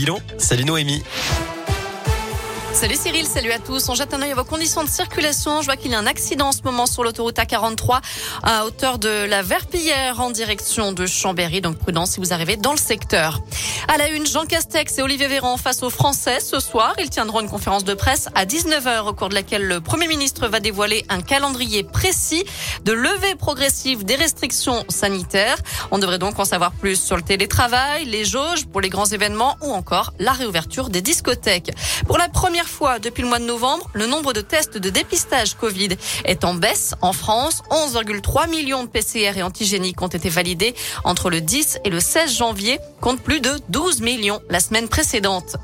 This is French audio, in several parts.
bilan. Salut Noémie. Salut Cyril, salut à tous. On jette un œil à vos conditions de circulation. Je vois qu'il y a un accident en ce moment sur l'autoroute A43 à hauteur de la Verpillière en direction de Chambéry. Donc prudence si vous arrivez dans le secteur. À la une, Jean Castex et Olivier Véran face aux Français ce soir. Ils tiendront une conférence de presse à 19h au cours de laquelle le Premier ministre va dévoiler un calendrier précis de levée progressive des restrictions sanitaires. On devrait donc en savoir plus sur le télétravail, les jauges pour les grands événements ou encore la réouverture des discothèques. Pour la première fois depuis le mois de novembre, le nombre de tests de dépistage Covid est en baisse en France. 11,3 millions de PCR et antigéniques ont été validés entre le 10 et le 16 janvier, compte plus de 12 millions la semaine précédente.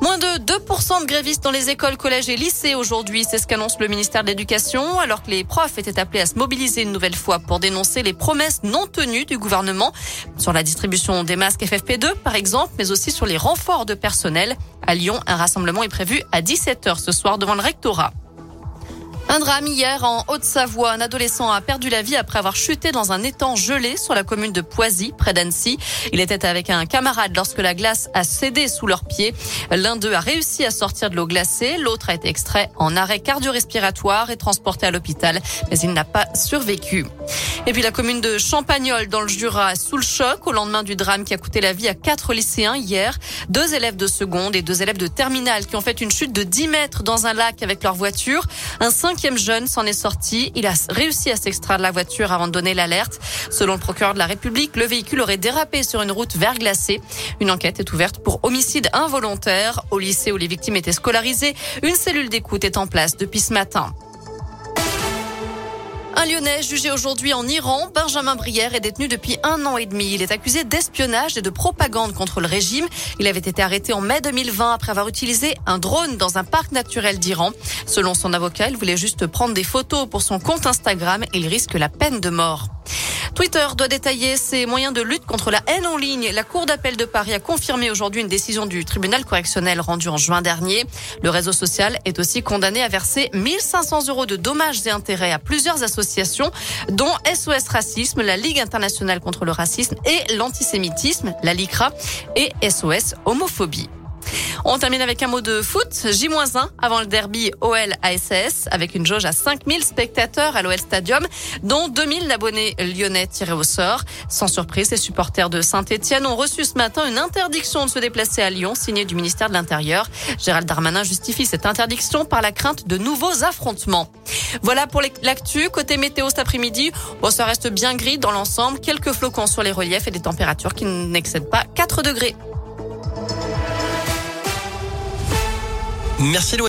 Moins de 2% de grévistes dans les écoles, collèges et lycées aujourd'hui, c'est ce qu'annonce le ministère de l'Éducation, alors que les profs étaient appelés à se mobiliser une nouvelle fois pour dénoncer les promesses non tenues du gouvernement sur la distribution des masques FFP2 par exemple, mais aussi sur les renforts de personnel. À Lyon, un rassemblement est prévu à 17h ce soir devant le rectorat. Un drame hier en Haute-Savoie. Un adolescent a perdu la vie après avoir chuté dans un étang gelé sur la commune de Poisy, près d'Annecy. Il était avec un camarade lorsque la glace a cédé sous leurs pieds. L'un d'eux a réussi à sortir de l'eau glacée. L'autre a été extrait en arrêt cardio-respiratoire et transporté à l'hôpital, mais il n'a pas survécu. Et puis la commune de Champagnol dans le Jura sous le choc au lendemain du drame qui a coûté la vie à quatre lycéens hier. Deux élèves de seconde et deux élèves de terminale qui ont fait une chute de 10 mètres dans un lac avec leur voiture. Un cinquième jeune s'en est sorti. Il a réussi à s'extraire de la voiture avant de donner l'alerte. Selon le procureur de la République, le véhicule aurait dérapé sur une route verglacée. Une enquête est ouverte pour homicide involontaire. Au lycée où les victimes étaient scolarisées, une cellule d'écoute est en place depuis ce matin. Un Lyonnais jugé aujourd'hui en Iran, Benjamin Brière, est détenu depuis un an et demi. Il est accusé d'espionnage et de propagande contre le régime. Il avait été arrêté en mai 2020 après avoir utilisé un drone dans un parc naturel d'Iran. Selon son avocat, il voulait juste prendre des photos pour son compte Instagram et il risque la peine de mort. Twitter doit détailler ses moyens de lutte contre la haine en ligne. La Cour d'appel de Paris a confirmé aujourd'hui une décision du tribunal correctionnel rendue en juin dernier. Le réseau social est aussi condamné à verser 1500 euros de dommages et intérêts à plusieurs associations, dont SOS Racisme, la Ligue internationale contre le racisme et l'antisémitisme, la LICRA, et SOS Homophobie. On termine avec un mot de foot. J-1 avant le derby OL-ASS avec une jauge à 5000 spectateurs à l'OL Stadium, dont 2000 abonnés lyonnais tirés au sort. Sans surprise, les supporters de Saint-Etienne ont reçu ce matin une interdiction de se déplacer à Lyon, signée du ministère de l'Intérieur. Gérald Darmanin justifie cette interdiction par la crainte de nouveaux affrontements. Voilà pour l'actu. Côté météo cet après-midi, bon, ça reste bien gris dans l'ensemble. Quelques flocons sur les reliefs et des températures qui n'excèdent pas 4 degrés. Merci